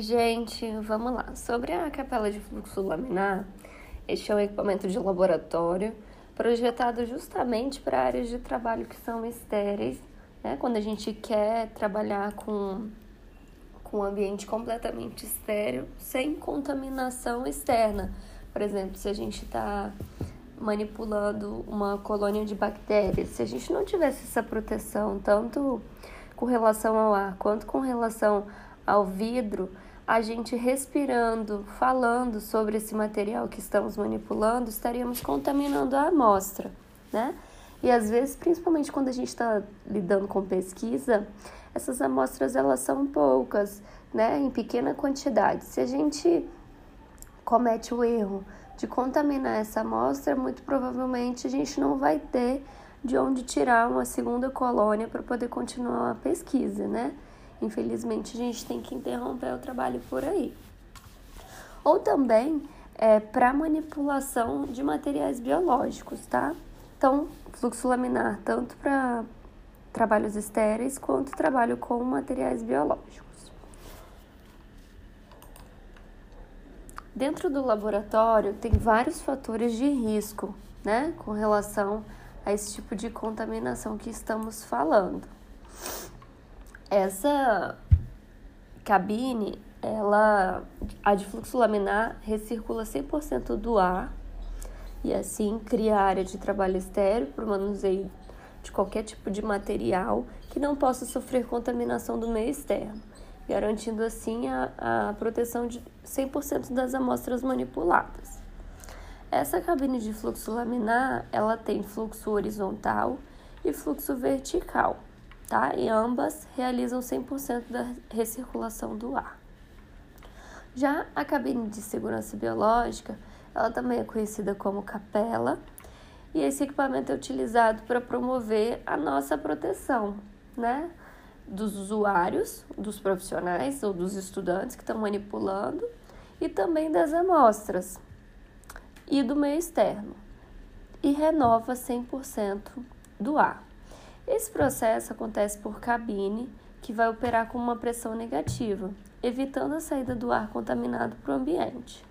Gente, vamos lá. Sobre a capela de fluxo laminar, este é um equipamento de laboratório projetado justamente para áreas de trabalho que são estéreis, né? Quando a gente quer trabalhar com, com um ambiente completamente estéreo, sem contaminação externa. Por exemplo, se a gente está manipulando uma colônia de bactérias, se a gente não tivesse essa proteção, tanto com relação ao ar quanto com relação ao vidro, a gente respirando, falando sobre esse material que estamos manipulando, estaríamos contaminando a amostra, né? E às vezes, principalmente quando a gente está lidando com pesquisa, essas amostras elas são poucas, né? Em pequena quantidade. Se a gente comete o erro de contaminar essa amostra, muito provavelmente a gente não vai ter de onde tirar uma segunda colônia para poder continuar a pesquisa, né? Infelizmente, a gente tem que interromper o trabalho por aí. Ou também é, para manipulação de materiais biológicos, tá? Então, fluxo laminar tanto para trabalhos estéreis quanto trabalho com materiais biológicos. Dentro do laboratório tem vários fatores de risco, né, com relação a esse tipo de contaminação que estamos falando. Essa cabine, ela, a de fluxo laminar, recircula 100% do ar e assim cria área de trabalho estéreo para o manuseio de qualquer tipo de material que não possa sofrer contaminação do meio externo, garantindo assim a, a proteção de 100% das amostras manipuladas. Essa cabine de fluxo laminar, ela tem fluxo horizontal e fluxo vertical tá? E ambas realizam 100% da recirculação do ar. Já a cabine de segurança biológica, ela também é conhecida como capela, e esse equipamento é utilizado para promover a nossa proteção, né? Dos usuários, dos profissionais ou dos estudantes que estão manipulando e também das amostras e do meio externo. E renova 100% do ar. Esse processo acontece por cabine, que vai operar com uma pressão negativa, evitando a saída do ar contaminado para o ambiente.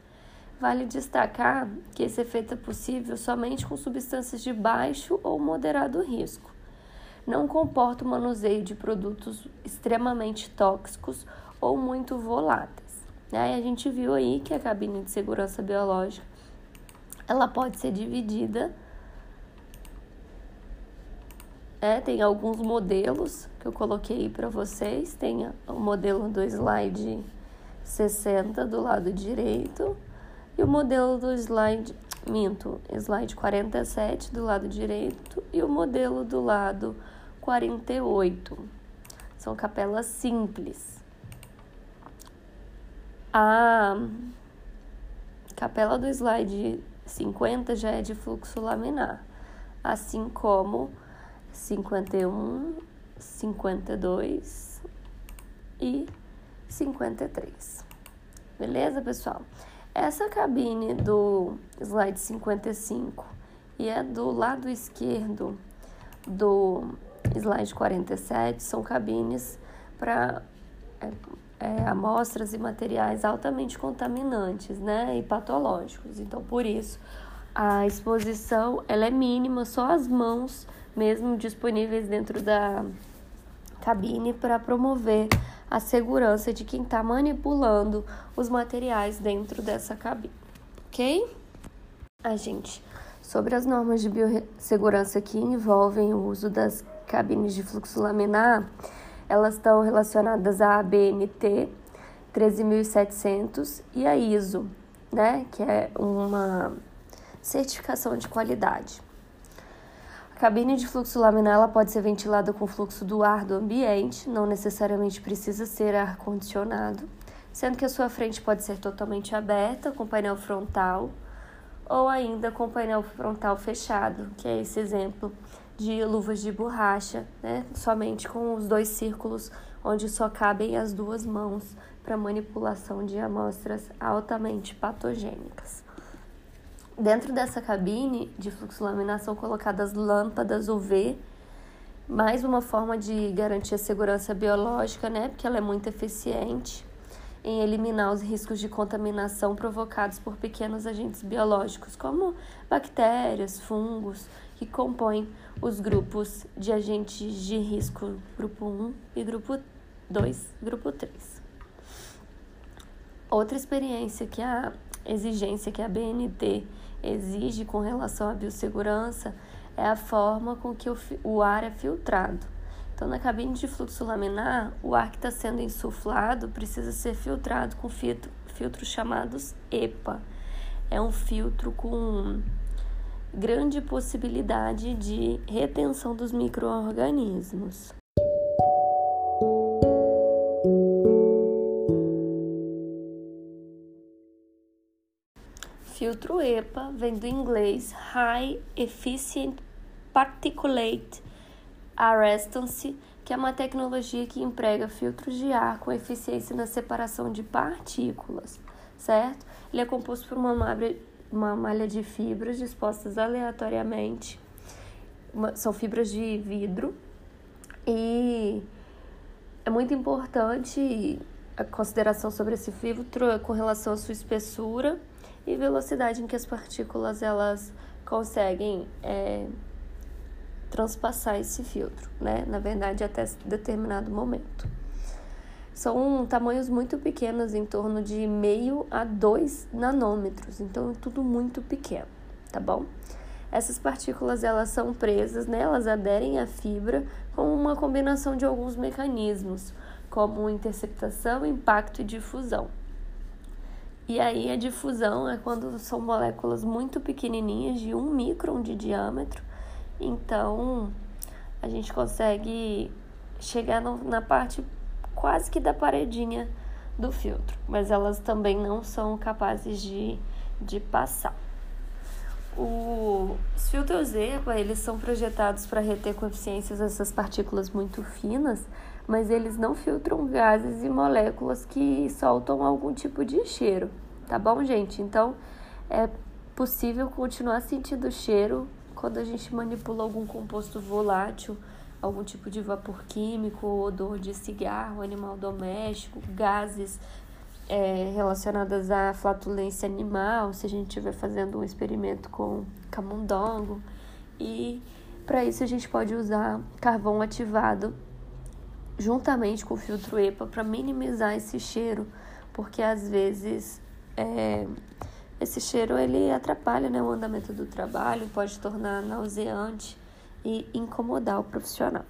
Vale destacar que esse efeito é possível somente com substâncias de baixo ou moderado risco. Não comporta o manuseio de produtos extremamente tóxicos ou muito voláteis. Né? a gente viu aí que a cabine de segurança biológica ela pode ser dividida é, tem alguns modelos que eu coloquei para vocês. Tem o modelo do slide 60 do lado direito e o modelo do slide minto, slide 47 do lado direito e o modelo do lado 48. São capelas simples. A capela do slide 50 já é de fluxo laminar, assim como 51, 52 e 53. Beleza, pessoal? Essa cabine do slide 55 e é do lado esquerdo do slide 47 são cabines para é, é, amostras e materiais altamente contaminantes, né, e patológicos. Então, por isso, a exposição ela é mínima, só as mãos mesmo disponíveis dentro da cabine para promover a segurança de quem está manipulando os materiais dentro dessa cabine, ok? A gente, sobre as normas de biossegurança que envolvem o uso das cabines de fluxo laminar, elas estão relacionadas à ABNT 13700 e a ISO, né, que é uma certificação de qualidade. Cabine de fluxo laminar ela pode ser ventilada com fluxo do ar do ambiente, não necessariamente precisa ser ar condicionado, sendo que a sua frente pode ser totalmente aberta com painel frontal ou ainda com painel frontal fechado, que é esse exemplo de luvas de borracha, né? somente com os dois círculos onde só cabem as duas mãos para manipulação de amostras altamente patogênicas. Dentro dessa cabine de fluxo laminar são colocadas lâmpadas UV, mais uma forma de garantir a segurança biológica, né? Porque ela é muito eficiente. em eliminar os riscos de contaminação provocados por pequenos agentes biológicos, como bactérias, fungos, que compõem os grupos de agentes de risco grupo 1 e grupo 2, grupo 3. Outra experiência que a exigência que a BNT exige com relação à biossegurança é a forma com que o, o ar é filtrado. Então, na cabine de fluxo laminar, o ar que está sendo insuflado precisa ser filtrado com filtro, filtros chamados EPA. É um filtro com grande possibilidade de retenção dos micro-organismos. Filtro EPA vem do inglês High Efficient Particulate Arrestance, que é uma tecnologia que emprega filtros de ar com eficiência na separação de partículas, certo? Ele é composto por uma malha, uma malha de fibras dispostas aleatoriamente, uma, são fibras de vidro, e é muito importante a consideração sobre esse filtro com relação à sua espessura e velocidade em que as partículas elas conseguem é, transpassar esse filtro, né? Na verdade, até determinado momento. São tamanhos muito pequenos, em torno de meio a 2 nanômetros, então é tudo muito pequeno, tá bom? Essas partículas elas são presas, né? elas aderem à fibra com uma combinação de alguns mecanismos, como interceptação, impacto e difusão. E aí a difusão é quando são moléculas muito pequenininhas, de um micron de diâmetro. Então a gente consegue chegar no, na parte quase que da paredinha do filtro, mas elas também não são capazes de, de passar. O, os filtros EPA, eles são projetados para reter com eficiências essas partículas muito finas, mas eles não filtram gases e moléculas que soltam algum tipo de cheiro, tá bom, gente? Então é possível continuar sentindo cheiro quando a gente manipula algum composto volátil, algum tipo de vapor químico, odor de cigarro, animal doméstico, gases é, relacionadas à flatulência animal, se a gente estiver fazendo um experimento com camundongo. E para isso a gente pode usar carvão ativado juntamente com o filtro EPA para minimizar esse cheiro, porque às vezes é, esse cheiro ele atrapalha né, o andamento do trabalho, pode tornar nauseante e incomodar o profissional.